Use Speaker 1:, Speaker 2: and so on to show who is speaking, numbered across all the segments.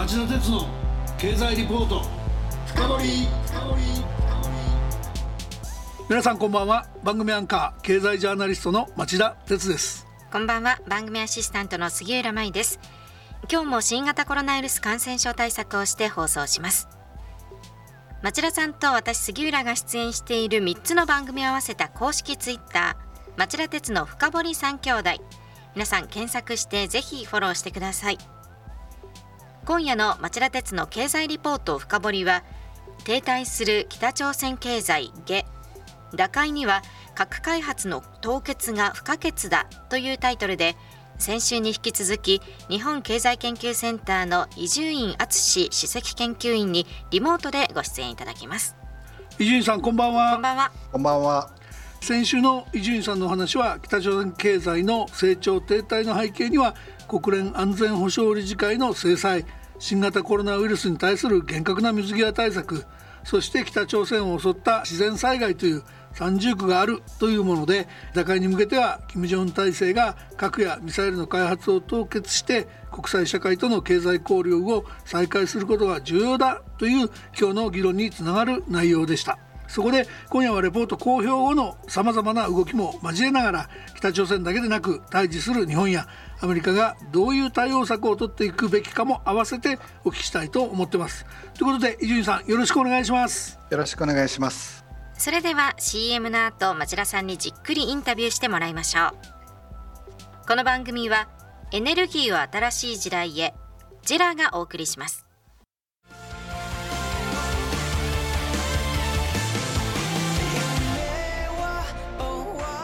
Speaker 1: 町田鉄の経済リポート。深掘皆さんこんばんは。番組アンカー経済ジャーナリストの町田鉄です。
Speaker 2: こんばんは。番組アシスタントの杉浦舞です。今日も新型コロナウイルス感染症対策をして放送します。町田さんと私杉浦が出演している3つの番組を合わせた公式ツイッター町田鉄の深堀三兄弟。皆さん検索してぜひフォローしてください。今夜の町田鉄の経済リポート深掘りは停滞する北朝鮮経済下打開には核開発の凍結が不可欠だというタイトルで先週に引き続き日本経済研究センターの伊集院敦首席研究員にリモートでご出演いただきます
Speaker 1: 伊集院さんこんばんは
Speaker 2: こんばんは
Speaker 3: こんばんは
Speaker 1: 先週の伊集院さんのお話は北朝鮮経済の成長停滞の背景には国連安全保障理事会の制裁新型コロナウイルスに対する厳格な水際対策そして北朝鮮を襲った自然災害という三重苦があるというもので打開に向けては金正恩体制が核やミサイルの開発を凍結して国際社会との経済交流を再開することが重要だという今日の議論につながる内容でした。そこで今夜はレポート公表後のさまざまな動きも交えながら北朝鮮だけでなく対峙する日本やアメリカがどういう対応策を取っていくべきかも合わせてお聞きしたいと思ってます。ということで伊集院さんよろしくお願いします。
Speaker 3: よろしくお願いします。
Speaker 2: それでは CM の後町田さんにじっくりインタビューしてもらいましょう。この番組はエネルギーを新しい時代へジェラがお送りします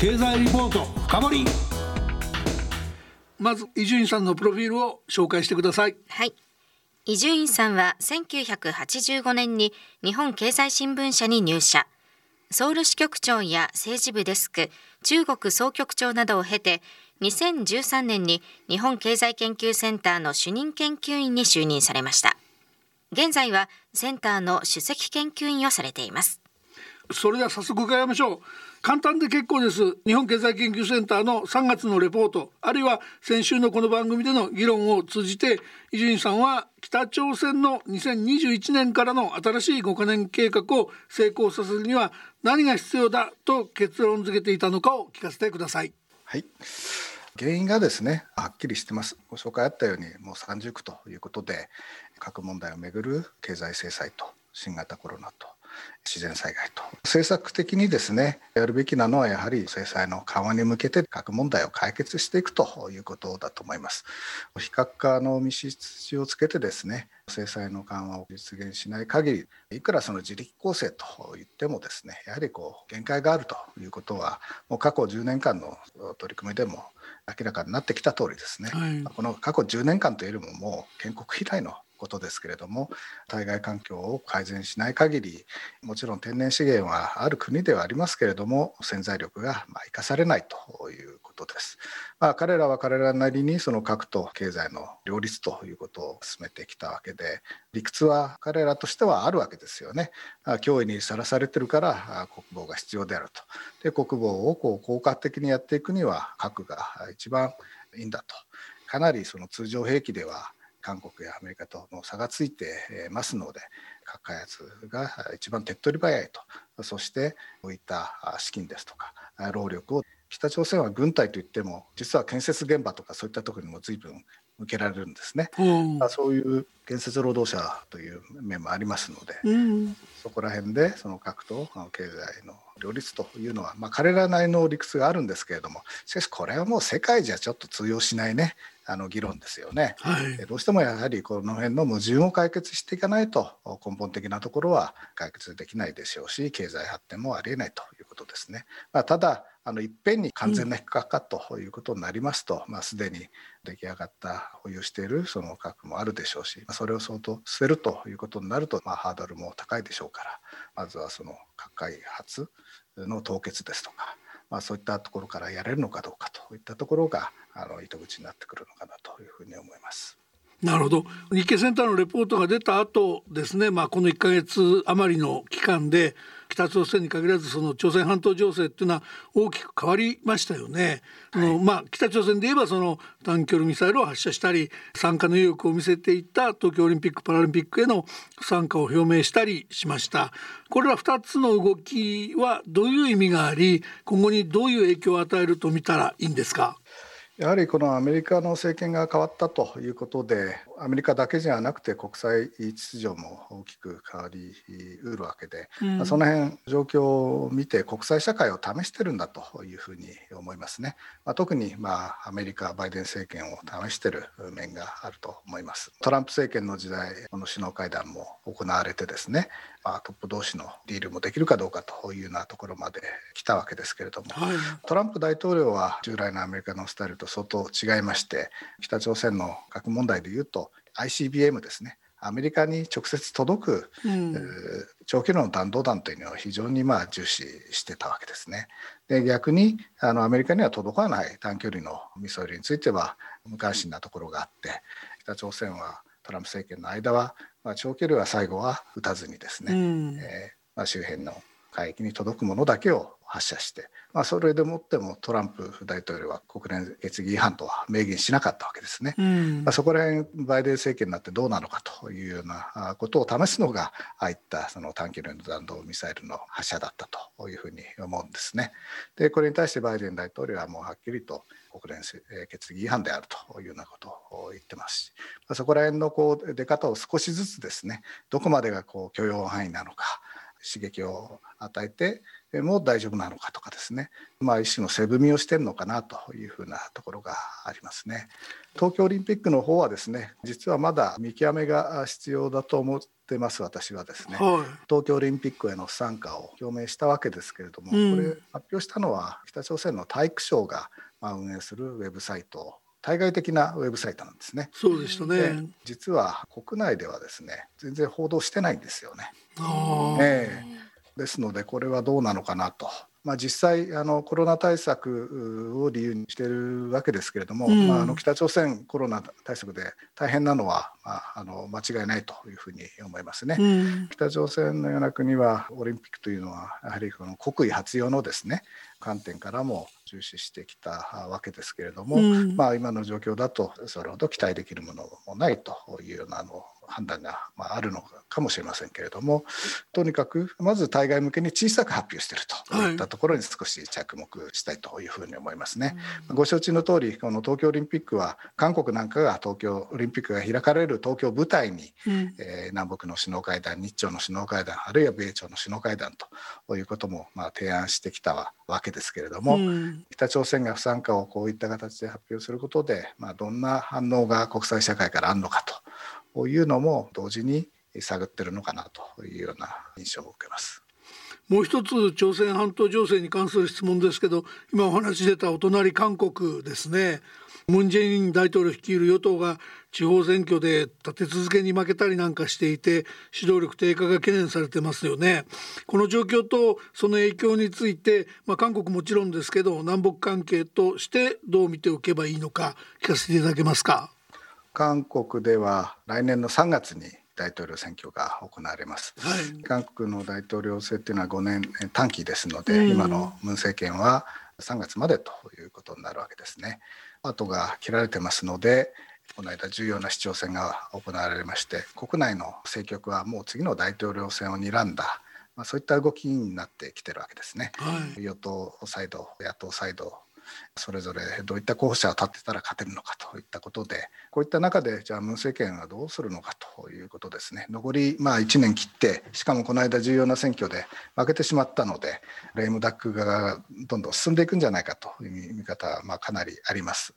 Speaker 1: 経済リポート深掘り。まず伊集院さんのプロフィールを紹介してください。
Speaker 2: はい。伊集院さんは1985年に日本経済新聞社に入社。ソウル支局長や政治部デスク中国総局長などを経て2013年に日本経済研究センターの主任研究員に就任されました。現在はセンターの首席研究員をされています。
Speaker 1: それでは早速伺いましょう簡単で結構です。日本経済研究センターの3月のレポート。あるいは先週のこの番組での議論を通じて伊集院さんは北朝鮮の2021年からの新しい5カ年計画を成功させるには何が必要だと結論付けていたのかを聞かせてください。
Speaker 3: はい。原因がですねはっきりしてます。ご紹介あったようにもう三重苦ということで核問題をめぐる経済制裁と新型コロナと自然災害と。政策的にですねやるべきなのはやはり制裁の緩和に向けて核問題を解決していくということだと思います。非核化の道筋をつけてですね制裁の緩和を実現しない限りいくらその自力構成と言ってもですねやはりこう限界があるということはもう過去10年間の取り組みでも明らかになってきた通りですね、はい、この過去10年間というよりももう建国以来のことですけれども対外環境を改善しない限りもちろん天然資源はある国ではありますけれども潜在力がま生かされないということです。まあ、彼らは彼らなりにその核と経済の両立ということを進めてきたわけで理屈は彼らとしてはあるわけですよね。脅威にさらされてるから国防が必要であると。で国防をこう効果的にやっていくには核が一番いいんだと。かなりその通常兵器では韓国やアメリカとの差がついてますので核開発が一番手っ取り早いと。そしてこういった資金ですとか労力を北朝鮮は軍隊といっても実は建設現場とかそういったところにも随分向けられるんですね。まあ、そういう建設労働者という面もありますので、うん、そこら辺でその核と経済の両立というのは、まあ、彼らなりの理屈があるんですけれどもしかしこれはもう世界じゃちょっと通用しないねあの議論ですよね、はい、どうしてもやはりこの辺の矛盾を解決していかないと根本的なところは解決できないでしょうし経済発展もありえないということですね。まあ、ただあのいっぺんに完全な非核化ということになりますと、うん、まあ、すでに出来上がった保有しているその核もあるでしょうしそれを相当捨てるということになると、まあ、ハードルも高いでしょうからまずはその核開発の凍結ですとか、まあ、そういったところからやれるのかどうかといったところがあの糸口になってくるのかなというふうに思います。
Speaker 1: なるほど日経センターのレポートが出た後ですね、まあ、この1か月余りの期間で北朝鮮に限らずその朝鮮半島情勢っていうのは大きく変わりましたよね。はい、のまあ、北朝鮮で言えばその短距離ミサイルを発射したり参加の意欲を見せていった東京オリンピック・パラリンピックへの参加を表明したりしました。これら2つの動きはどういう意味があり今後にどういう影響を与えると見たらいいんですか？
Speaker 3: やはりこのアメリカの政権が変わったということでアメリカだけじゃなくて国際秩序も大きく変わりうるわけで、うん、その辺状況を見て国際社会を試してるんだというふうに思いますね、まあ、特にまあアメリカバイデン政権を試してる面があると思います。トランプ政権の時代この首脳会談も行われてですね。まあ、トップ同士のディールもできるかどうかというようなところまで来たわけですけれども、はい、トランプ大統領は従来のアメリカのスタイルと相当違いまして北朝鮮の核問題でいうと ICBM ですね。アメリカに直接届く、うん、長距離の弾道弾というのを非常にまあ重視してたわけですね。で逆にあのアメリカには届かない短距離のミサイルについては無関心なところがあって北朝鮮はトランプ政権の間はまあ、長距離は最後は撃たずにですね、うん、えー、まあ、周辺の海域に届くものだけを発射して、まあ、それでもってもトランプ大統領は国連決議違反とは明言しなかったわけですね。うん、まあ、そこら辺バイデン政権になってどうなのかというようなことを試すのがああいったその短距離の弾道ミサイルの発射だったというふうに思うんですね。でこれに対してバイデン大統領はもうはっきりと国連決議違反であるというようなことを言ってますし、まあ、そこら辺のこう出方を少しずつですねどこまでがこう許容範囲なのか刺激を与えても大丈夫なのかとかですね、まあ、一種の背踏みをしてるのかなというふうなところがありますね。東京オリンピックの方はですね実はまだ見極めが必要だと思ってます私はですね、はい、東京オリンピックへの不参加を表明したわけですけれども、うん、これ発表したのは北朝鮮の体育省が運営するウェブサイト対外的なウェブサイトなんですね。
Speaker 1: そうでしたね。
Speaker 3: 実は国内ではですね、全然報道してないんですよね。えー、ですのでこれはどうなのかなと。まあ、実際あのコロナ対策を理由にしているわけですけれども、うん、まあ、あの北朝鮮コロナ対策で大変なのは、まあ、あの間違いないというふうに思いますね、うん、北朝鮮のような国はオリンピックというのはやはりこの国威発揚のですね観点からも重視してきたわけですけれども、うん、まあ、今の状況だとそれほど期待できるものもないというようなあの判断があるのかもしれませんけれどもとにかくまず対外向けに小さく発表しているとい。ったところに少し着目したいというふうに思いますね。うん、ご承知の通りこの東京オリンピックは韓国なんかが東京オリンピックが開かれる東京を舞台に、うん、えー、南北の首脳会談日朝の首脳会談あるいは米朝の首脳会談ということもまあ提案してきたわけですけれども、うん、北朝鮮が不参加をこういった形で発表することで、まあ、どんな反応が国際社会からあるのかというのも同時に探ってるのかなというような印象を受けます。
Speaker 1: もう一つ朝鮮半島情勢に関する質問ですけど今お話出たお隣韓国ですね。ムン・ジェイン大統領率いる与党が地方選挙で立て続けに負けたりなんかしていて指導力低下が懸念されてますよね。この状況とその影響について、まあ、韓国もちろんですけど南北関係としてどう見ておけばいいのか聞かせていただけますか。
Speaker 3: 韓国では来年の3月に大統領選挙が行われます、はい、韓国の大統領選っていうのは5年短期ですので、今のムン政権は3月までということになるわけですね。後が切られてますのでこの間重要な市長選が行われまして国内の政局はもう次の大統領選を睨んだ、まあ、そういった動きになってきてるわけですね。はい、与党サイド野党サイドそれぞれどういった候補者を立ってたら勝てるのかといったことでこういった中でじゃあムン政権はどうするのかということですね残りまあ1年切ってしかもこの間重要な選挙で負けてしまったのでレイムダックがどんどん進んでいくんじゃないかという見方はまあかなりあります。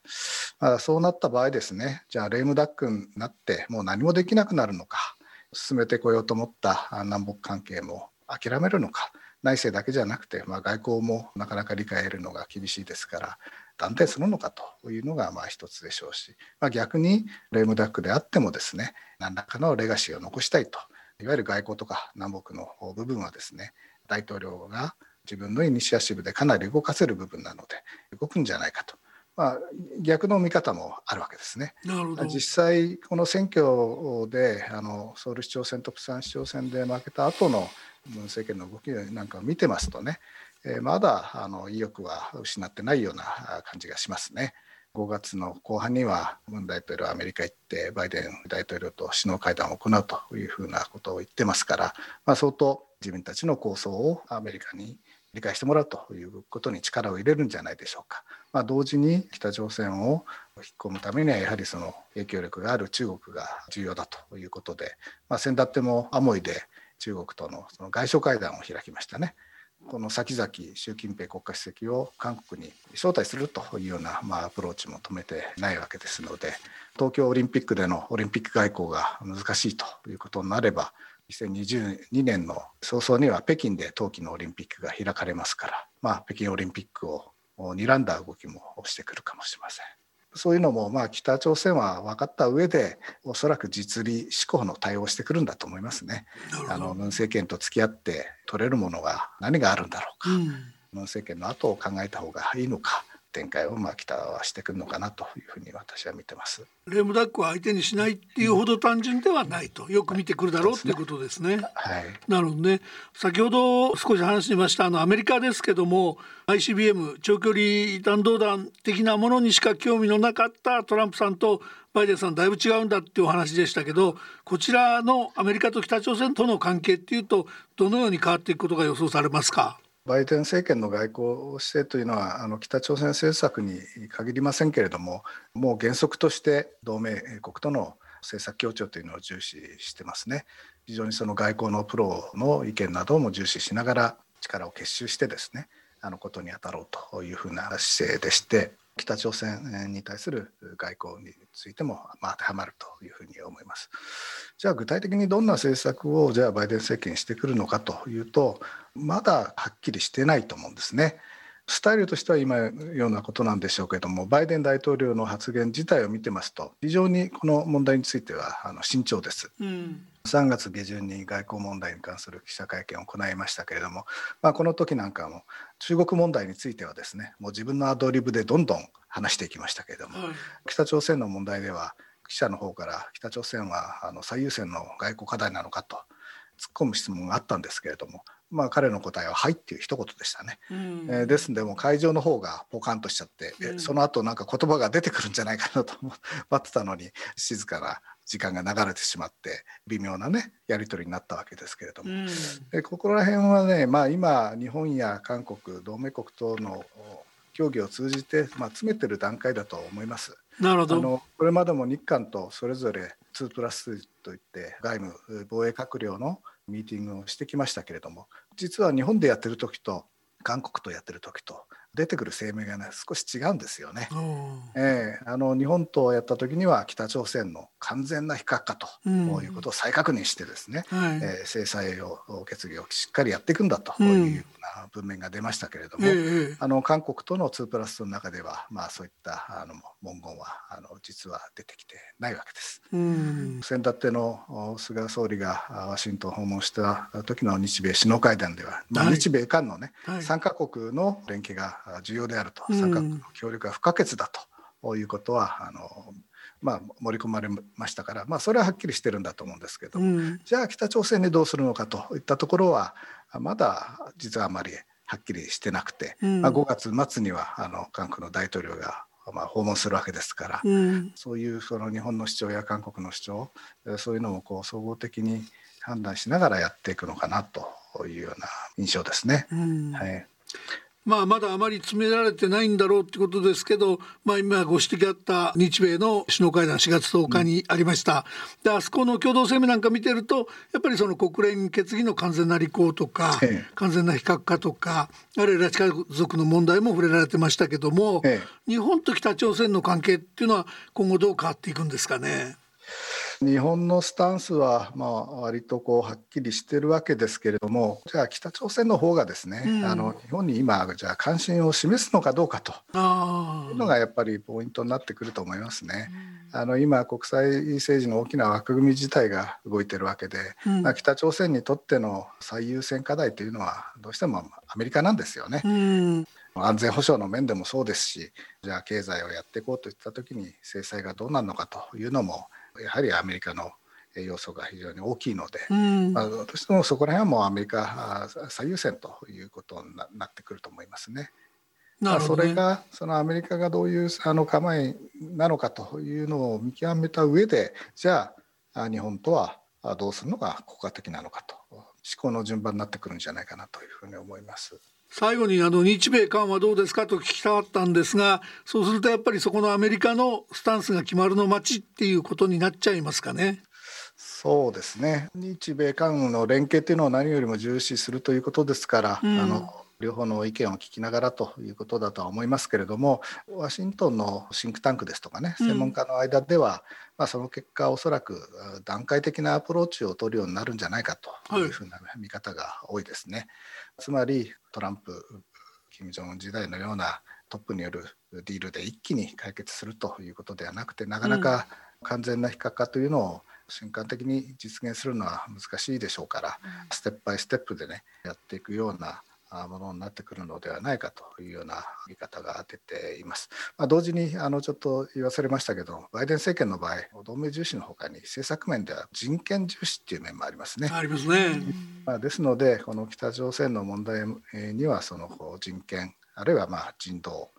Speaker 3: まあ、そうなった場合ですねじゃあレイムダックになってもう何もできなくなるのか進めてこようと思った南北関係も諦めるのか内政だけじゃなくて、まあ、外交もなかなか理解得るのが厳しいですから断定するのかというのがまあ一つでしょうし、まあ、逆にレームダックであってもですね何らかのレガシーを残したいといわゆる外交とか南北の部分はですね大統領が自分のイニシアシブでかなり動かせる部分なので動くんじゃないかと。まあ、逆の見方もあるわけですね。実際この選挙であのソウル市長選とプサン市長選で負けた後のムン政権の動きなんかを見てますとね、えー、まだあの意欲は失ってないような感じがしますね。5月の後半にはムン大統領はアメリカ行ってバイデン大統領と首脳会談を行うというふうなことを言ってますから、まあ、相当自分たちの構想をアメリカに理解してもらうということに力を入れるんじゃないでしょうか。まあ、同時に北朝鮮を引っ込むためにはやはりその影響力がある中国が重要だということで、まあ、先だってもアモイで中国とのその外相会談を開きましたね。この先々習近平国家主席を韓国に招待するというような、まあ、アプローチも止めてないわけですので東京オリンピックでのオリンピック外交が難しいということになれば2022年の早々には北京で冬季のオリンピックが開かれますから、まあ、北京オリンピックを睨んだ動きもしてくるかもしれません。そういうのもまあ北朝鮮は分かった上でおそらく実利志向の対応をしてくるんだと思いますね。あのムン政権と付き合って取れるものが何があるんだろうか、うん、ムン政権の後を考えた方がいいのか展開をまあ北はしてくるのかなというふうに私は見てます。
Speaker 1: レームダックは相手にしないっていうほど単純ではないと、よく見てくるだろうっていうことですね。はい。なるほどね。先ほど少し話しましたあのアメリカですけども ICBM 長距離弾道弾的なものにしか興味のなかったトランプさんとバイデンさんだいぶ違うんだっていうお話でしたけどこちらのアメリカと北朝鮮との関係っていうとどのように変わっていくことが予想されますか？
Speaker 3: バイデン政権の外交姿勢というのはあの北朝鮮政策に限りませんけれどももう原則として同盟国との政策協調というのを重視してますね。非常にその外交のプロの意見なども重視しながら力を結集してですねあのことに当たろうというふうな姿勢でして北朝鮮に対する外交についても、まあ、当てはまるというふうに思います。じゃあ具体的にどんな政策をじゃあバイデン政権してくるのかというとまだはっきりしてないと思うんですね。スタイルとしては今ようなことなんでしょうけどもバイデン大統領の発言自体を見てますと非常にこの問題についてはあの慎重です。うん3月下旬に外交問題に関する記者会見を行いましたけれども、まあ、この時なんかも中国問題についてはですねもう自分のアドリブでどんどん話していきましたけれども、はい、北朝鮮の問題では記者の方から北朝鮮はあの最優先の外交課題なのかと突っ込む質問があったんですけれども、まあ、彼の答えは「はい」っていう一言でしたね。うん、えー、ですんでも会場の方がポカンとしちゃって、うん、その後なんか言葉が出てくるんじゃないかなと待ってたのに静かな時間が流れてしまって微妙なねやり取りになったわけですけれども、うん、でここら辺はね、まあ、今日本や韓国同盟国との協議を通じて、まあ、詰めてる段階だと思います。
Speaker 1: なるほどあの
Speaker 3: これまでも日韓とそれぞれ2プラスといって外務防衛閣僚のミーティングをしてきましたけれども実は日本でやってる時と韓国とやってる時と出てくる声明がね少し違うんですよね。えー、あの日本とやった時には北朝鮮の完全な非核化ということを再確認してですね、はい、えー、制裁を決議をしっかりやっていくんだという文面が出ましたけれども、うん、あの韓国との2プラスの中では、まあ、そういったあの文言はあの実は出てきてないわけです。うん、先だっての菅総理がワシントンを訪問した時の日米首脳会談では、まあ、日米韓のね、はい、3か国の連携が重要であると、三角の協力が不可欠だということはあの、まあ、盛り込まれましたから、まあ、それははっきりしてるんだと思うんですけど、うん、じゃあ北朝鮮にどうするのかといったところはまだ実はあまりはっきりしてなくて、うん、まあ、5月末にはあの韓国の大統領がまあ、訪問するわけですから、うん、そういうその日本の主張や韓国の主張そういうのもこう総合的に判断しながらやっていくのかなというような印象ですね。うん、はい。
Speaker 1: まあ、まだあまり詰められてないんだろうってことですけど、まあ、今ご指摘あった日米の首脳会談4月10日にありました、うん、であそこの共同声明なんか見てるとやっぱりその国連決議の完全な履行とか、ええ、完全な非核化とかあるいは拉致家族の問題も触れられてましたけども、え、日本と北朝鮮の関係っていうのは今後どう変わっていくんですかね？
Speaker 3: 日本のスタンスはまあ割とこうはっきりしてるわけですけれどもじゃあ北朝鮮の方がですね、うん、あの日本に今じゃあ関心を示すのかどうかというのがやっぱりポイントになってくると思いますね。うん、あの今国際政治の大きな枠組み自体が動いてるわけで、うん、まあ、北朝鮮にとっての最優先課題というのはどうしてもアメリカなんですよね。安全保障の面でもそうですしじゃあ経済をやっていこうといった時に制裁がどうなるのかというのもやはりアメリカの要素が非常に大きいので、うん、まあ、どうしてもそこら辺はもうアメリカ最優先ということになってくると思いますね。ねそれがそのアメリカがどういうあの構えなのかというのを見極めた上でじゃあ日本とはどうするのが効果的なのかと思考の順番になってくるんじゃないかなというふうに思います。
Speaker 1: 最後にあの日米韓はどうですかと聞きたかったんですがそうするとやっぱりそこのアメリカのスタンスが決まるの待ちっていうことになっちゃいますかね。
Speaker 3: そうですね日米韓の連携っていうのを何よりも重視するということですから、うん、あの両方の意見を聞きながらということだとは思いますけれどもワシントンのシンクタンクですとかね専門家の間では、うん、まあ、その結果おそらく段階的なアプローチを取るようになるんじゃないかというふうな見方が多いですね。はい、つまりトランプ金正恩時代のようなトップによるディールで一気に解決するということではなくてなかなか完全な非核化というのを瞬間的に実現するのは難しいでしょうから、ステップバイステップでねやっていくようなものになってくるのではないかというような見方が出ています。まあ、同時にあのちょっと言わされましたけどバイデン政権の場合同盟重視のほかに政策面では人権重視っていう面もありますね。
Speaker 1: ありますね。
Speaker 3: まあ、ですのでこの北朝鮮の問題にはその人権あるいはまあ人道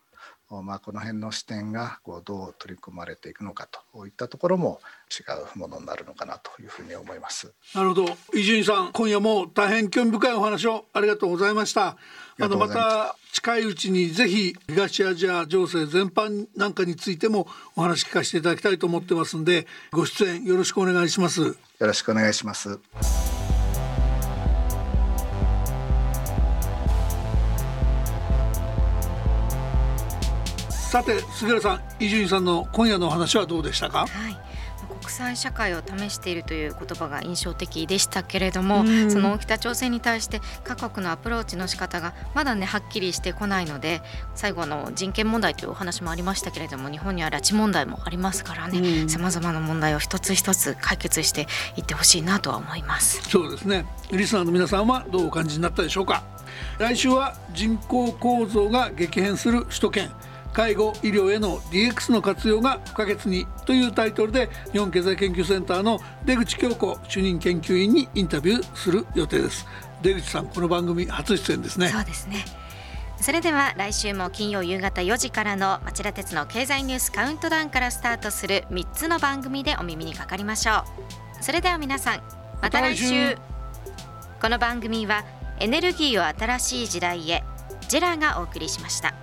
Speaker 3: まあ、この辺の視点がこうどう取り組まれていくのかといったところも違うものになるのかなというふうに思います。
Speaker 1: なるほど。伊集院さん今夜も大変興味深いお話をありがとうございました。あのまた近いうちにぜひ東アジア情勢全般なんかについてもお話聞かせていただきたいと思ってますんでご出演よろしくお願いします。よ
Speaker 3: ろしくお願いします
Speaker 1: さて杉浦さん伊集院さんの今夜のお話はどうでしたか、
Speaker 2: はい。国際社会を試しているという言葉が印象的でしたけれども、うん、その北朝鮮に対して各国のアプローチの仕方がまだねはっきりしてこないので最後の人権問題というお話もありましたけれども日本には拉致問題もありますからねさまざまな問題を一つ一つ解決していってほしいなとは思います。
Speaker 1: そうですね。リスナーの皆さんはどうお感じになったでしょうか？来週は人口構造が激変する首都圏介護医療への DX の活用が不可欠にというタイトルで日本経済研究センターの出口京子主任研究員にインタビューする予定です。出口さんこの番組初出演ですね。
Speaker 2: そうですねそれでは来週も金曜夕方4時からの町田鉄の経済ニュースカウントダウンからスタートする3つの番組でお耳にかかりましょう。それでは皆さんまた来週。この番組はエネルギーを新しい時代へジェラがお送りしました